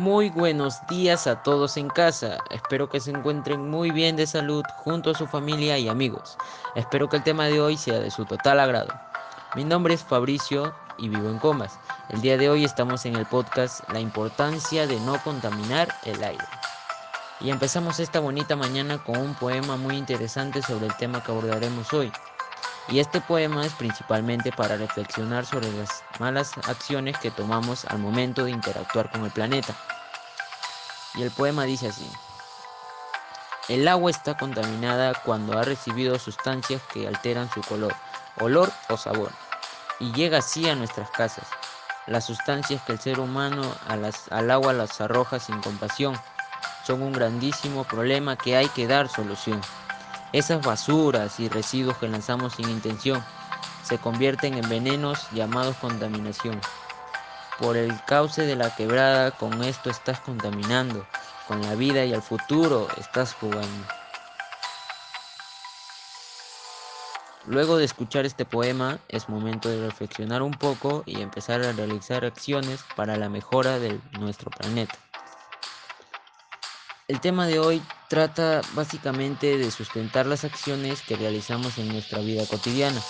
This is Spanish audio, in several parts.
Muy buenos días a todos en casa. Espero que se encuentren muy bien de salud junto a su familia y amigos. Espero que el tema de hoy sea de su total agrado. Mi nombre es Fabricio y vivo en Comas. El día de hoy estamos en el podcast La importancia de no contaminar el aire. Y empezamos esta bonita mañana con un poema muy interesante sobre el tema que abordaremos hoy. Y este poema es principalmente para reflexionar sobre las malas acciones que tomamos al momento de interactuar con el planeta. Y el poema dice así. El agua está contaminada cuando ha recibido sustancias que alteran su color, olor o sabor, y llega así a nuestras casas. Las sustancias que el ser humano al agua las arroja sin compasión son un grandísimo problema que hay que dar solución. Esas basuras y residuos que lanzamos sin intención se convierten en venenos llamados contaminación. Por el cauce de la quebrada con esto estás contaminando, con la vida y el futuro estás jugando. Luego de escuchar este poema es momento de reflexionar un poco y empezar a realizar acciones para la mejora de nuestro planeta. El tema de hoy trata básicamente de sustentar las acciones que realizamos en nuestra vida cotidiana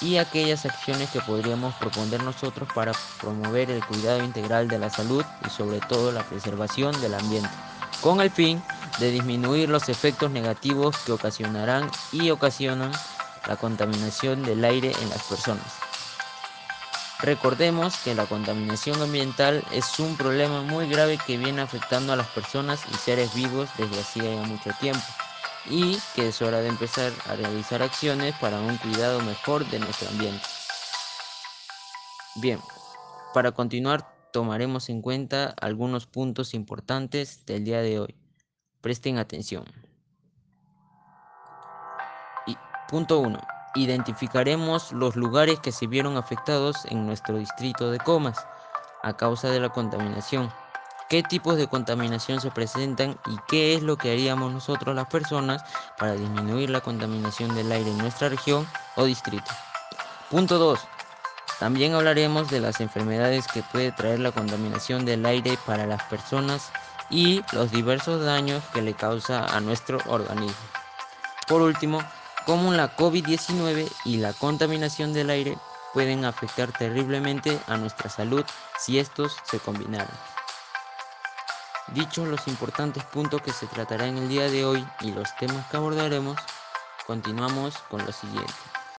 y aquellas acciones que podríamos proponer nosotros para promover el cuidado integral de la salud y sobre todo la preservación del ambiente, con el fin de disminuir los efectos negativos que ocasionarán y ocasionan la contaminación del aire en las personas. Recordemos que la contaminación ambiental es un problema muy grave que viene afectando a las personas y seres vivos desde hacía mucho tiempo y que es hora de empezar a realizar acciones para un cuidado mejor de nuestro ambiente. Bien, para continuar tomaremos en cuenta algunos puntos importantes del día de hoy. Presten atención. Y, punto 1 identificaremos los lugares que se vieron afectados en nuestro distrito de Comas a causa de la contaminación, qué tipos de contaminación se presentan y qué es lo que haríamos nosotros las personas para disminuir la contaminación del aire en nuestra región o distrito. Punto 2. También hablaremos de las enfermedades que puede traer la contaminación del aire para las personas y los diversos daños que le causa a nuestro organismo. Por último, cómo la COVID-19 y la contaminación del aire pueden afectar terriblemente a nuestra salud si estos se combinaran. Dichos los importantes puntos que se tratará en el día de hoy y los temas que abordaremos, continuamos con lo siguiente.